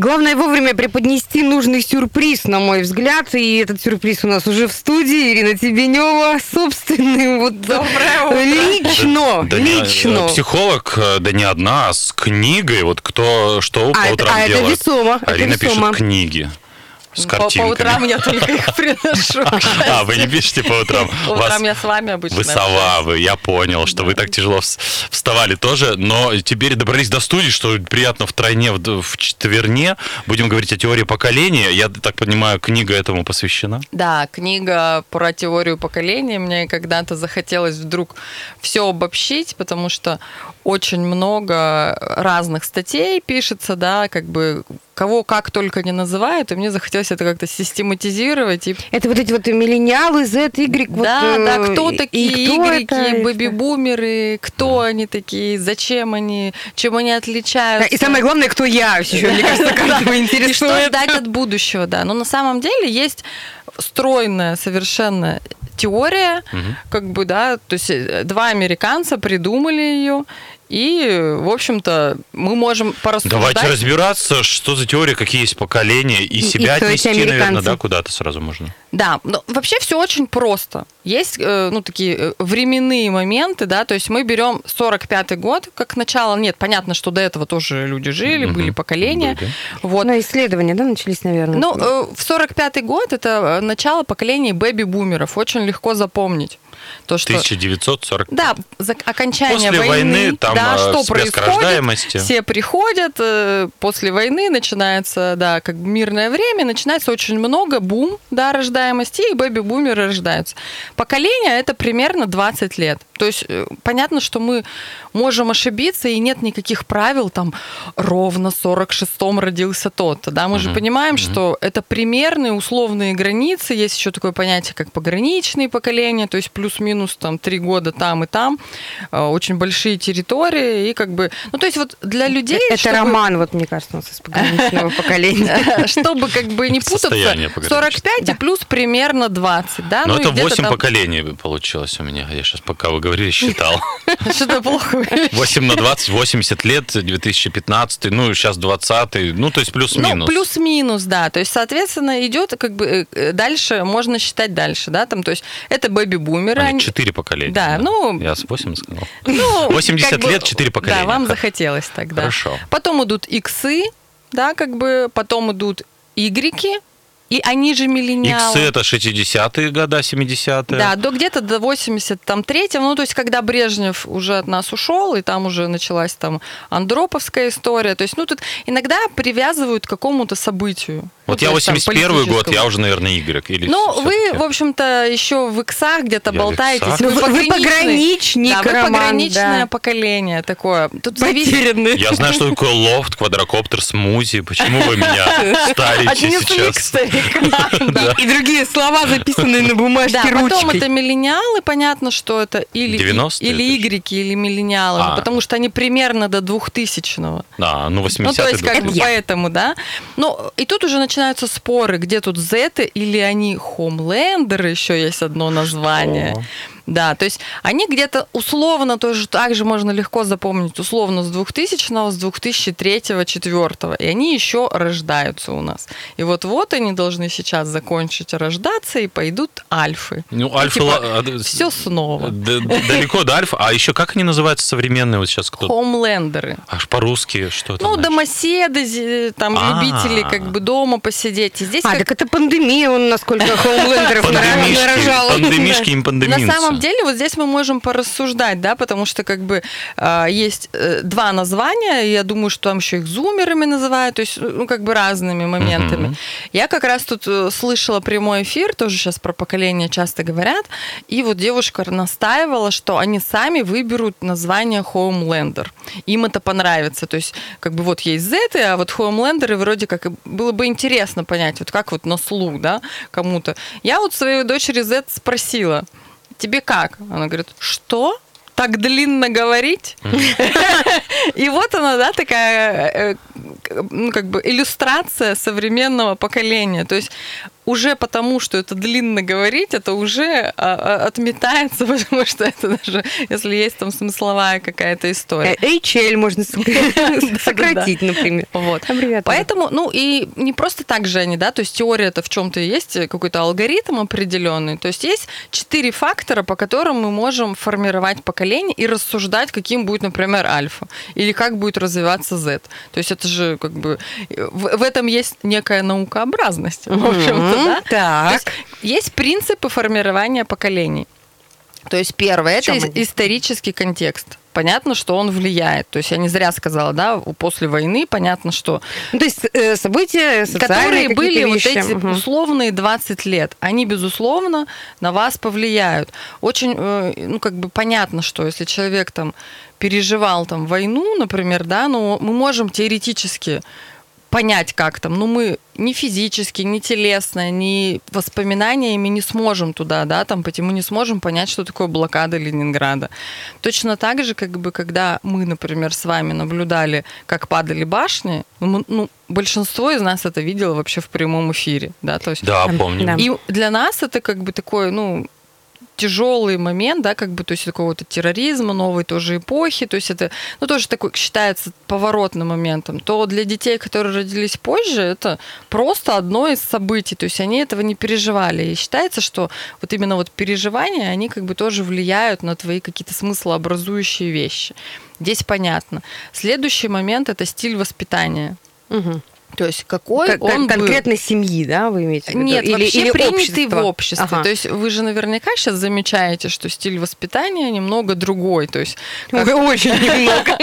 Главное вовремя преподнести нужный сюрприз, на мой взгляд. И этот сюрприз у нас уже в студии. Ирина Тебенева собственным вот лично, Да не, лично. э, психолог, э, да не одна, а с книгой. Вот кто что по А, это- утрам а это делает. весомо, это Арина весомо. пишет книги с По, по утрам я только их приношу. А, вы не пишете по утрам? По утрам я с вами обычно. Вы сова, вы, я понял, что вы так тяжело вс- вставали тоже, но теперь добрались до студии, что приятно в, в четверне. Будем говорить о теории поколения. Я так понимаю, книга этому посвящена. Да, книга про теорию поколения. Мне когда-то захотелось вдруг все обобщить, потому что очень много разных статей пишется, да, как бы кого как только не называют, и мне захотелось это как-то систематизировать и Это вот эти вот миллениалы, Z, Y. вот, да, э, да, кто и- такие и кто это? бэби-бумеры, кто они такие, зачем они, чем они Да, отличаются. И самое главное, кто я еще, мне кажется, каждого И что интересует. ждать от будущего, да. Но на самом деле есть стройная совершенно теория, как бы, да, то есть э, два американца придумали ее, и, в общем-то, мы можем порассуждать. Давайте разбираться, что за теория, какие есть поколения, и И- себя и отнести, наверное, да, куда-то сразу можно. Да, но вообще все очень просто. Есть, э, ну, такие э, временные моменты, да, то есть мы берем 45-й год как начало. Нет, понятно, что до этого тоже люди жили, Мгм. были поколения. Были. Вот. Ну, исследования, да, начались, наверное. Ну, э, в 45-й год это начало поколения бэби-бумеров. Очень легко запомнить. То, что... 1940. Да, за окончание После войны там, да, э, что происходит? Все приходят, э, после войны начинается, да, как мирное время, начинается очень много бум, да, рождаемости, и бэби-бумеры рождаются. Поколение это примерно 20 лет. То есть э, понятно, что мы можем ошибиться, и нет никаких правил, там, ровно в 46-м родился тот-то, да, мы же Мгм, понимаем, мгм. что это примерные условные границы, есть еще такое понятие, как пограничные поколения, то есть плюс-минус там три года там и там, э, очень большие территории, и как бы, ну то есть вот для людей... Это чтобы- роман, вот, мне кажется, у нас из пограничного поколения. Чтобы как бы не путаться, Состояние пограничное. 45 и плюс примерно 20, да? Но ну это где-то 8 там- поколений получилось у меня. Я сейчас, пока вы говорили, считал. Что-то плохо. 8 на 20, 80 лет, 2015, ну, сейчас 20, ну, то есть Ну, плюс-минус. плюс-минус, да. То есть, соответственно, идет как бы э, дальше, можно считать дальше, да, там, то есть это бэби-бумеры. они- 4 поколения. Да, ну- Я с 8 сказал. Ну, 80 как бы, лет, 4 поколения. Да, вам захотелось тогда. Хорошо. Потом идут иксы, да, как бы, потом идут игреки, и они же миллениалы. Иксы это 60-е года, 70-е. Да, до где-то до 83-го, ну, то есть, когда Брежнев уже от нас ушел, и там уже началась там Андроповская история, то есть, ну, тут иногда привязывают к какому-то событию. Вот Ну, я то есть, там, 81 год, я уже, наверное, Y. Или Ну, вы, в общем-то, еще в иксах где-то болтаетесь. иксах? Вы- вы пограничник, Да, вы Роман, пограничное да. поколение такое. Тут. Потерянный. Я знаю, что такое лофт, квадрокоптер, смузи. Почему вы меня ставите Один сейчас? И другие слова, записанные на бумажке Да, потом ручкой. это миллениалы, понятно, что это или, 90-е или игреки, или миллениалы, А. потому что они примерно до 2000-го. Да, ну 80-е. Ну, то есть, как бы поэтому, да. Ну, и тут уже начинаются споры, где тут зеты или они хомлендеры, еще есть одно название. О. Да, то есть они где-то условно тоже так же можно легко запомнить, условно с 2000 с 2003 2004 и они еще рождаются у нас. И вот-вот они должны сейчас закончить рождаться и пойдут альфы. Ну, альфа... Типа, ла- а, Все снова. д- д- Далеко до альфа. А еще как они называются современные вот сейчас кто? Хомлендеры. Аж по-русски что это Ну, значит? домоседы, там, А. любители как бы дома посидеть. И здесь А, как- так это пандемия, он насколько хоумлендеров Пандемишки, нарожал. пандемишки им пандеминцы. На самом деле, вот здесь мы можем порассуждать, да, потому что как бы а, есть э, два названия, и я думаю, что там еще их зумерами называют, то есть, ну, как бы разными моментами. Мгм. Я как раз тут э, слышала прямой эфир, тоже сейчас про поколение часто говорят, и вот девушка настаивала, что они сами выберут название Homelander. Им это понравится. То есть, как бы вот есть Z, а вот Homelander, и вроде как было бы интересно понять, вот как вот на слух, да, кому-то. Я вот своей дочери Z спросила, тебе как? Она говорит, что? так длинно говорить. И вот она, да, такая, э, ну, как бы иллюстрация современного поколения. То есть уже потому, что это длинно говорить, это уже а, а, отметается, потому что это даже, если есть там смысловая какая-то история. Э, HL можно сократить, например. Вот. Поэтому, ну и не просто так же они, да, то есть теория это в чем-то есть какой-то алгоритм определенный. То есть есть четыре фактора, по которым мы можем формировать поколение и рассуждать, каким будет, например, альфа или как будет развиваться Z. То есть это же как бы в, в этом есть некая наукообразность, в общем-то, да? Так. есть, есть принципы формирования поколений. То есть первое это исторический контекст. Понятно, что он влияет. То есть я не зря сказала, да, после войны понятно, что... Ну, то есть э, события, которые были вещи. вот эти угу. условные 20 лет, они, безусловно, на вас повлияют. Очень, э, ну, как бы понятно, что если человек там переживал там войну, например, да, ну, мы можем теоретически понять как там, ну мы ни физически, ни телесно, ни воспоминаниями не сможем туда, да, там, потому не сможем понять, что такое блокада Ленинграда. Точно так же, как бы, когда мы, например, с вами наблюдали, как падали башни, мы, ну, большинство из нас это видело вообще в прямом эфире, да, то есть... Да, помню. И для нас это как бы такое, ну, тяжелый момент, да, как бы, то есть какого-то терроризма, новой тоже эпохи, то есть это, ну, тоже такой считается поворотным моментом, то для детей, которые родились позже, это просто одно из событий, то есть они этого не переживали. И считается, что вот именно вот переживания, они как бы тоже влияют на твои какие-то смыслообразующие вещи. Здесь понятно. Следующий момент – это стиль воспитания. Угу. То есть какой как, он конкретно был... семьи, да, вы имеете в виду? Нет, или, вообще или принятый общество? в обществе. Ага. То есть вы же наверняка сейчас замечаете, что стиль воспитания немного другой. То есть как... очень немного.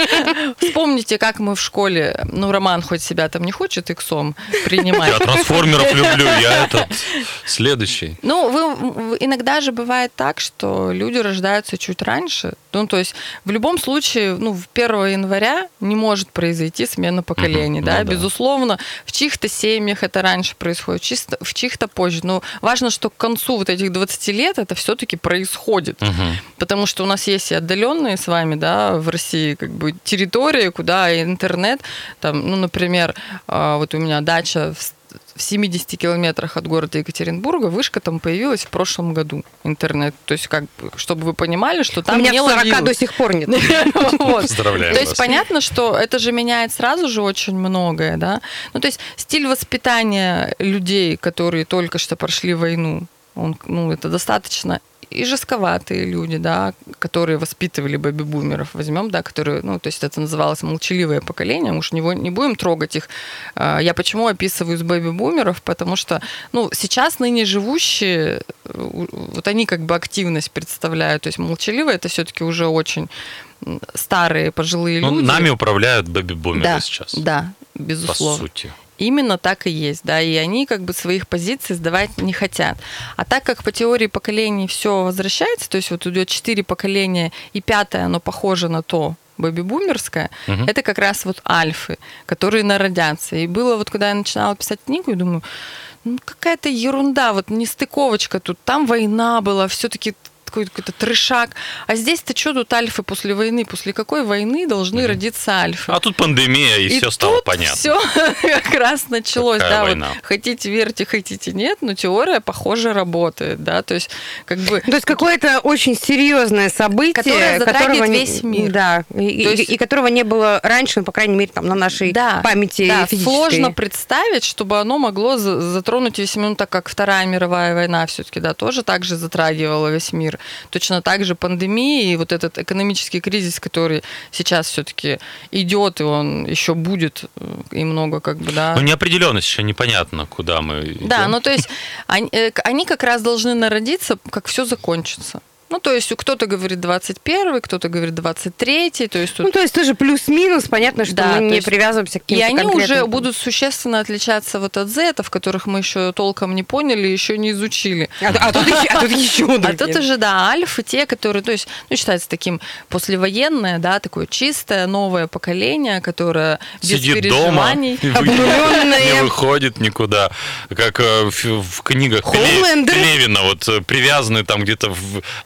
Вспомните, как мы в школе, ну Роман хоть себя там не хочет иксом принимать. Я трансформеров люблю, я этот следующий. Ну вы иногда же бывает так, что люди рождаются чуть раньше. Ну то есть в любом случае, ну в 1 января не может произойти смена поколений, да, ну в чьих-то семьях это раньше происходит, в чьих-то позже. Но важно, что к концу вот этих 20 лет это все-таки происходит. Угу. Потому что у нас есть и отдаленные с вами, да, в России как бы территории, куда интернет, там, ну, например, а, вот у меня дача в в 70 километрах от города Екатеринбурга вышка там появилась в прошлом году, интернет. То есть, как чтобы вы понимали, что там У меня не 40 ловилось. до сих пор нет. Поздравляю То есть, понятно, что это же меняет сразу же очень многое, да. Ну, то есть, стиль воспитания людей, которые только что прошли войну, он, ну, это достаточно и жестковатые люди, да, которые воспитывали бэби-бумеров, возьмем, да, которые, ну, то есть это называлось молчаливое поколение, уж не, не будем трогать их. А, я почему описываю с бэби-бумеров? Потому что, ну, сейчас ныне живущие, вот они как бы активность представляют, то есть молчаливые это все-таки уже очень старые пожилые ну, люди. Нами управляют бэби-бумеры да, сейчас. Да, безусловно. По сути. Именно так и есть, да, и они как бы своих позиций сдавать не хотят. А так как по теории поколений все возвращается, то есть вот идет четыре поколения, и пятое, оно похоже на то, бэби-бумерское, угу. это как раз вот альфы, которые народятся. И было вот, когда я начинала писать книгу, я думаю, ну какая-то ерунда, вот нестыковочка тут, там война была, все-таки такой какой-то трешак. А здесь-то что тут альфы после войны? После какой войны должны mm-hmm. родиться альфы? А тут пандемия, и, и все стало понятно. Все как раз началось. Какая да, война? вот хотите верьте, хотите нет, но теория, похоже, работает. Да? То есть, как бы... То есть какое-то очень серьезное событие, которое затрагивает которого, весь мир. Да, и, есть... и, и которого не было раньше, ну, по крайней мере, там, на нашей да, памяти да, физической. сложно представить, чтобы оно могло затронуть весь мир, ну, так как Вторая мировая война все-таки, да, тоже так же затрагивала весь мир. Точно так же пандемия и вот этот экономический кризис, который сейчас все-таки идет, и он еще будет, э, и много как бы, да. Ну, неопределенность еще непонятно, куда мы идем. Да, ну то есть они, э, они как раз должны народиться, как все закончится. Ну, то есть кто-то говорит 21, кто-то говорит 23, то есть тут... Ну, то есть тоже плюс-минус, понятно, что да, мы не есть... привязываемся к каким-то И они конкретным... уже будут существенно отличаться вот от зетов, которых мы еще толком не поняли, еще не изучили. А, а, тут, еще, а тут еще другие. А тут уже, да, альфы, те, которые, то есть, ну, считается таким послевоенное, да, такое чистое, новое поколение, которое без переживаний. не выходит никуда. Как э, в, в книгах Левина, вот э, привязанный там где-то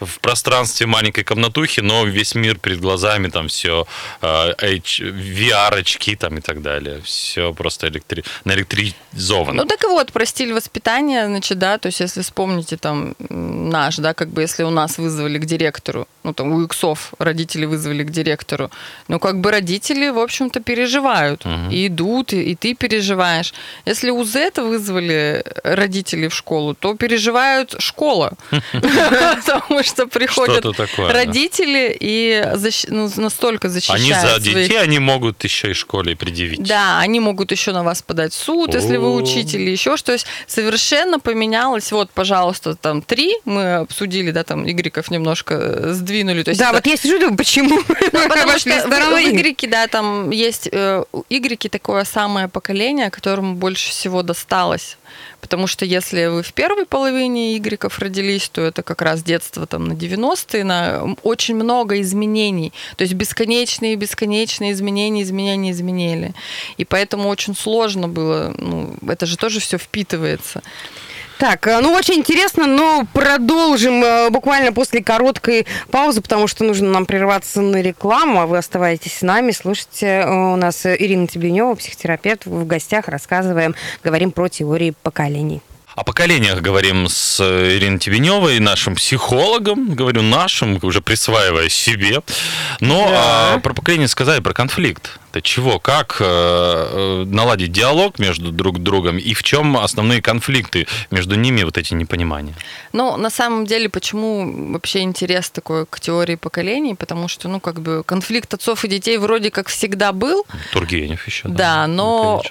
в в пространстве маленькой комнатухи, но весь мир перед глазами, там все VR-очки там и так далее. Все просто электри... наэлектризовано. Ну так и вот, про стиль воспитания, значит, да, то есть если вспомните там наш, да, как бы если у нас вызвали к директору, ну там у иксов родители вызвали к директору, ну как бы родители, в общем-то, переживают, угу. и идут, и, и ты переживаешь. Если у Зета вызвали родители в школу, то переживают школа, потому что приходят родители и ну, настолько защищают. Они за детей, они могут еще и школе предъявить. Да, они могут еще на вас подать в суд, если вы учитель, еще что. То есть совершенно поменялось. Вот, пожалуйста, там три, мы обсудили, да, там игреков немножко э, сдвинули. То есть да, это... вот я сижу, думаю, почему? Ну, потому что в, в игреке, да, там есть... Э, игреки такое самое поколение, которому больше всего досталось Потому что если вы в первой половине игреков родились, то это как раз детство там на 90-е, на очень много изменений. То есть бесконечные, бесконечные изменения, изменения, изменили. И поэтому очень сложно было, ну, это же тоже все впитывается. Так, э, ну очень интересно, но продолжим э, буквально после короткой паузы, потому что нужно нам прерваться на рекламу, а вы оставайтесь с нами, слушайте. Э, у нас Ирина Тебенева, психотерапевт, в гостях рассказываем, говорим про теории поколений. О поколениях говорим с Ириной Тебеневой, нашим психологом, говорю нашим, уже присваивая себе. Но да. а, про поколение сказали, про конфликт. Это чего? Как э, э, наладить диалог между друг другом и в чем основные конфликты между ними, вот эти непонимания? Ну, на самом деле, почему вообще интерес такой к теории поколений? Потому что, ну, как бы конфликт отцов и детей вроде как всегда был. Тургенев еще. Да, да но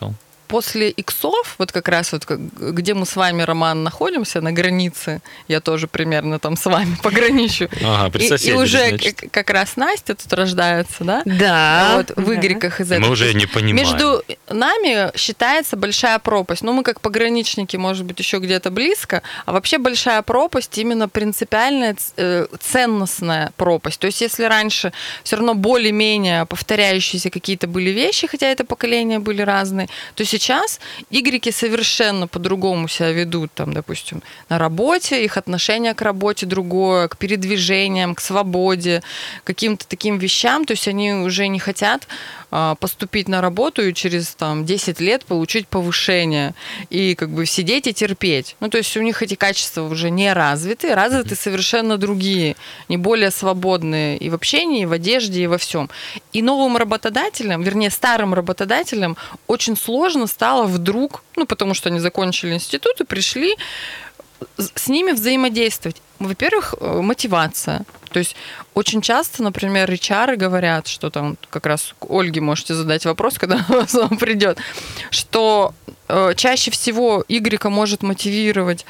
после иксов, вот как раз вот где мы с вами, Роман, находимся, на границе, я тоже примерно там с вами пограничу. Ага, и, и уже значит. как раз Настя тут рождается, да? Да. Вот в игреках из этого. Мы уже не понимаем. Между нами считается большая пропасть. Ну, мы как пограничники, может быть, еще где-то близко, а вообще большая пропасть именно принципиальная, э, ценностная пропасть. То есть если раньше все равно более-менее повторяющиеся какие-то были вещи, хотя это поколения были разные, то есть сейчас игреки совершенно по-другому себя ведут, там, допустим, на работе, их отношение к работе другое, к передвижениям, к свободе, каким-то таким вещам, то есть они уже не хотят поступить на работу и через там, 10 лет получить повышение и как бы сидеть и терпеть. Ну, то есть у них эти качества уже не развиты, развиты совершенно другие, не более свободные и в общении, и в одежде, и во всем. И новым работодателям, вернее, старым работодателям очень сложно стало вдруг, ну, потому что они закончили институт и пришли с ними взаимодействовать. Во-первых, э, мотивация. То есть очень часто, например, HR говорят, что там как раз Ольге можете задать вопрос, когда он придет, что э, чаще всего Y может мотивировать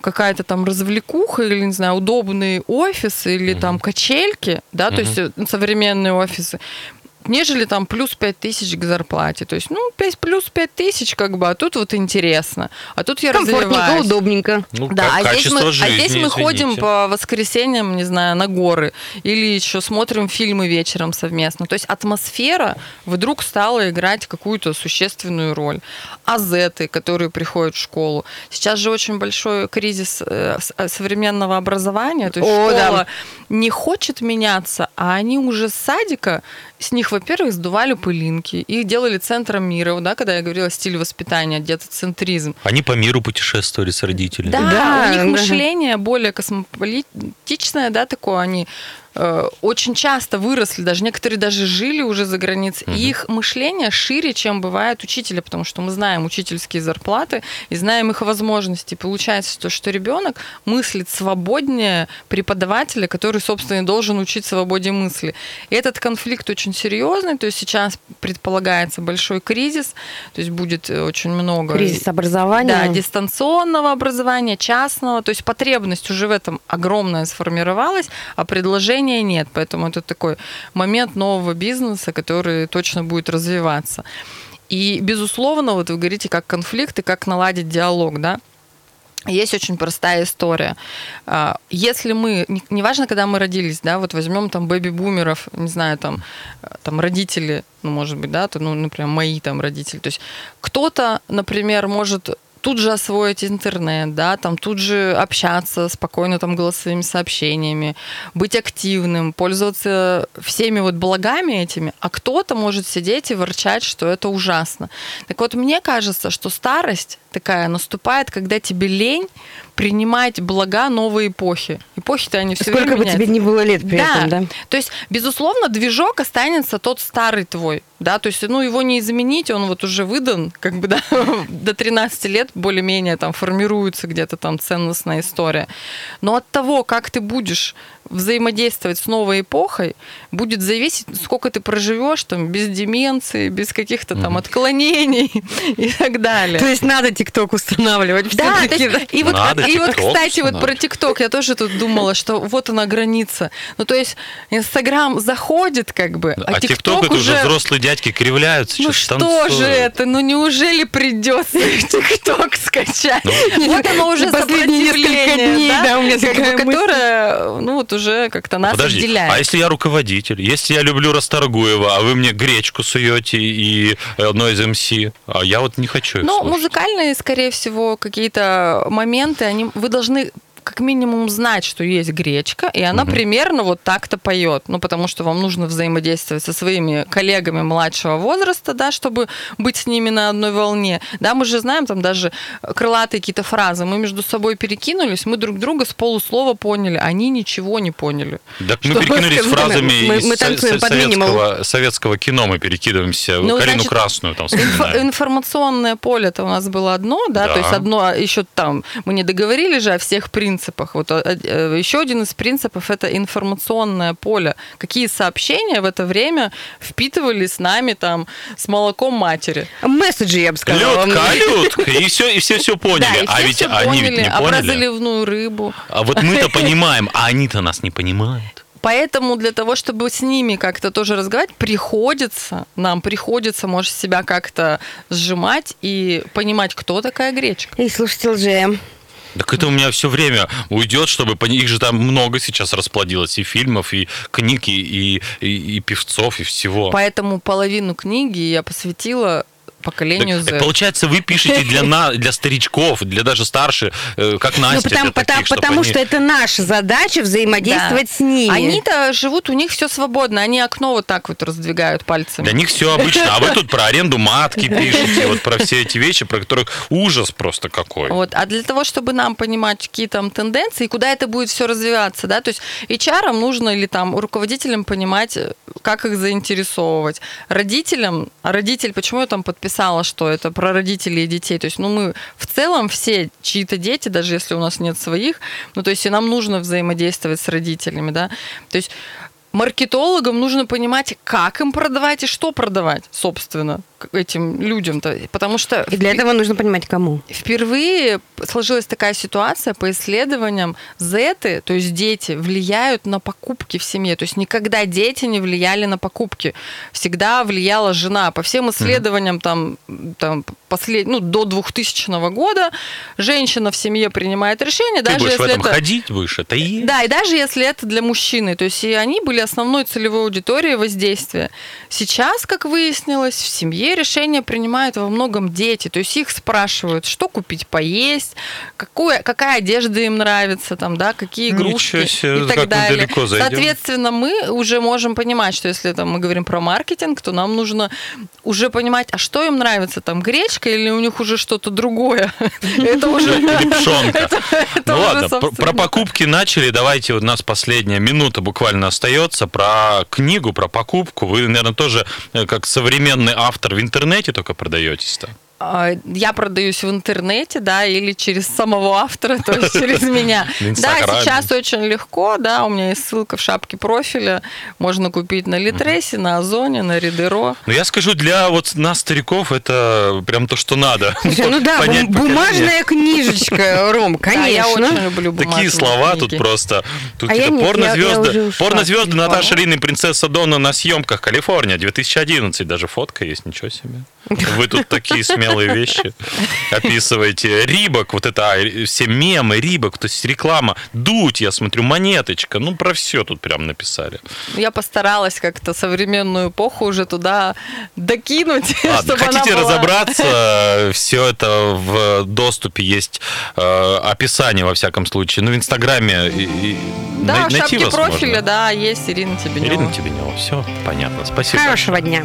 какая-то там развлекуха или, не знаю, удобный офис или mm-hmm. там качельки, да, mm-hmm. то есть э, современные офисы нежели там плюс 5 тысяч к зарплате. То есть, ну, 5, плюс 5 тысяч, как бы, а тут вот интересно. А тут я развиваюсь. удобненько. Ну, да, а здесь, мы, жизни, а здесь мы ходим по воскресеньям, не знаю, на горы. Или еще смотрим фильмы вечером совместно. То есть атмосфера вдруг стала играть какую-то существенную роль. Азеты, которые приходят в школу. Сейчас же очень большой кризис э, э, современного образования. То есть О, школа да. не хочет меняться, а они уже с садика с них, во-первых, сдували пылинки, их делали центром мира, да, когда я говорила стиль воспитания, где-то центризм. Они по миру путешествовали с родителями. Да, да у них да. мышление более космополитичное, да, такое, они очень часто выросли, даже некоторые даже жили уже за границей, угу. и их мышление шире, чем бывает учителя, потому что мы знаем учительские зарплаты и знаем их возможности. Получается, то, что ребенок мыслит свободнее преподавателя, который, собственно, и должен учить свободе мысли. И этот конфликт очень серьезный, то есть сейчас предполагается большой кризис, то есть будет э, очень много... Кризис образования. Да, дистанционного образования, частного, то есть потребность уже в этом огромная сформировалась, а предложение решения нет. Поэтому это такой момент нового бизнеса, который точно будет развиваться. И, безусловно, вот вы говорите, как конфликт и как наладить диалог, да? Есть очень простая история. А, если мы, неважно, когда мы родились, да, вот возьмем там бэби-бумеров, не знаю, там, там родители, ну, может быть, да, то, ну, например, мои там родители. То есть кто-то, например, может тут же освоить интернет, да, там тут же общаться спокойно там голосовыми сообщениями, быть активным, пользоваться всеми вот благами этими, а кто-то может сидеть и ворчать, что это ужасно. Так вот, мне кажется, что старость такая наступает, когда тебе лень принимать блага новой эпохи. Эпохи-то они все Сколько время бы тебе меняются. ни было лет при да. этом, да? То есть, безусловно, движок останется тот старый твой, да, то есть, ну, его не изменить, он вот уже выдан, как бы, да, до 13 лет более-менее там формируется где-то там ценностная история. Но от того, как ты будешь взаимодействовать с новой эпохой, будет зависеть, сколько ты проживешь там без деменции, без каких-то там отклонений и так далее. То есть надо ТикТок устанавливать Да, есть, и вот, Надо и вот, кстати, вот про. ТикТок я тоже тут думала, что вот она граница. Ну, то есть, Инстаграм заходит как бы, а, А ТикТок это уже взрослые дядьки кривляются. Ну что же это? Ну неужели придется ТикТок скачать? Ну, Вот оно уже Последние несколько дней, да, у меня такая которое, ну вот уже как-то нас Подожди, отделяет. а если я руководитель, если я люблю Расторгуева, а вы мне гречку суете и одно из МС, а я вот не хочу Ну, слушать. музыкальные, скорее всего, какие-то моменты, они, вы должны как минимум знать, что есть гречка, и она примерно вот так-то поет. Ну, потому что вам нужно взаимодействовать со своими коллегами младшего возраста, да, чтобы быть с ними на одной волне. Да, мы же знаем там даже крылатые какие-то фразы. Мы между собой перекинулись, мы друг друга с полуслова поняли, они ничего не поняли. Так мы перекинулись мы- фразами мы- из мы со- советского, советского кино, мы перекидываемся. Ну, Карину значит, Красную там вспоминаем. информационное поле это у нас было одно, да, Да. то есть одно еще там мы не договорились же о всех принципах. Вот а, э, еще один из принципов это информационное поле. Какие сообщения в это время впитывали с нами там с молоком матери. Месседжи, я бы сказала. Людка, Людка, и все, и все все поняли. да, и а все ведь всё они поняли, ведь не а про поняли. заливную рыбу. А вот мы-то понимаем, а они-то нас не понимают. Поэтому для того, чтобы с ними как-то тоже разговаривать, приходится, нам приходится, может, себя как-то сжимать и понимать, кто такая гречка. И слушайте ЛЖМ. Так это у меня все время уйдет, чтобы их же там много сейчас расплодилось и фильмов, и книг, и, и- и певцов, и всего. Поэтому половину книги я посвятила поколению Так, так Z. получается, вы пишете для, на, для старичков, для даже старше, э, как Ну, Настя, потому, для таких, потому, потому они- что это наша задача взаимодействовать Да. с ними. Они-то живут, у них все свободно, они окно вот так вот раздвигают пальцами. Для них все обычно, а вы тут про аренду матки пишете, вот про все эти вещи, про которых ужас просто какой. Вот. А для того, чтобы нам понимать, какие там тенденции, куда это будет все развиваться, да, то есть HR нужно или там руководителям понимать, как их заинтересовывать. Родителям, а родитель, почему я там подписала, что это про родителей и детей, то есть, ну, мы в целом все чьи-то дети, даже если у нас нет своих, ну, то есть, и нам нужно взаимодействовать с родителями, да, то есть маркетологам нужно понимать, как им продавать и что продавать, собственно, этим людям-то. Потому что И для этого нужно понимать, кому. Впервые сложилась такая ситуация по исследованиям. Зеты, то есть дети, влияют на покупки в семье. То есть никогда дети не влияли на покупки. Всегда влияла жена. По всем исследованиям там, там послед... ну, до 2000 года женщина в семье принимает решение, Ты даже будешь в если этом это... ходить, будешь это есть. Да, и даже если это для мужчины. То есть и они были основной целевой аудиторией воздействия. Сейчас, как выяснилось, в семье решения принимают во многом дети. То есть их спрашивают, что купить поесть, какую, какая одежда им нравится, там, да, какие игрушки Ничего себе, и так далее. далеко зайдем. Соответственно, мы уже можем понимать, что если там, мы говорим про маркетинг, то нам нужно уже понимать, а что им нравится, там, гречка или у них уже что-то другое. Это уже... Ну ладно, про покупки начали. Давайте, у нас последняя минута буквально остается. Про книгу, про покупку. Вы, наверное, тоже э, как современный автор в интернете только продаетесь-то. А, Я продаюсь в интернете, да, или через самого автора, то есть через меня. Да, сейчас очень легко, да, у меня есть ссылка в шапке профиля, можно купить на Литресе, на Озоне, на Ридеро. Но я скажу, для вот нас, стариков, это прям то, что надо. Ну да, бумажная книжечка, Ром, Да, я очень конечно. люблю Такие слова тут просто. Тут А я порнозвезды, порнозвезды Наташа. Лина и принцесса Дона на съемках Калифорния 2011. Даже фотка есть, ничего себе. Вы тут такие смелые смелые вещи описываете. Рибок, вот это а, все мемы, Рибок, то есть реклама. Дуть, я смотрю, монеточка. Ну, про все тут прям написали. Я постаралась как-то современную эпоху уже туда докинуть, Ладно, чтобы она хотите была- разобраться, все это в доступе есть э, описание, во всяком случае. Ну, в Инстаграме и- и Да, най- в найти шапке вас профиля, можно. да, есть Ирина Тебенева. Ирина Тебенева, все понятно. Спасибо. Хорошего дня.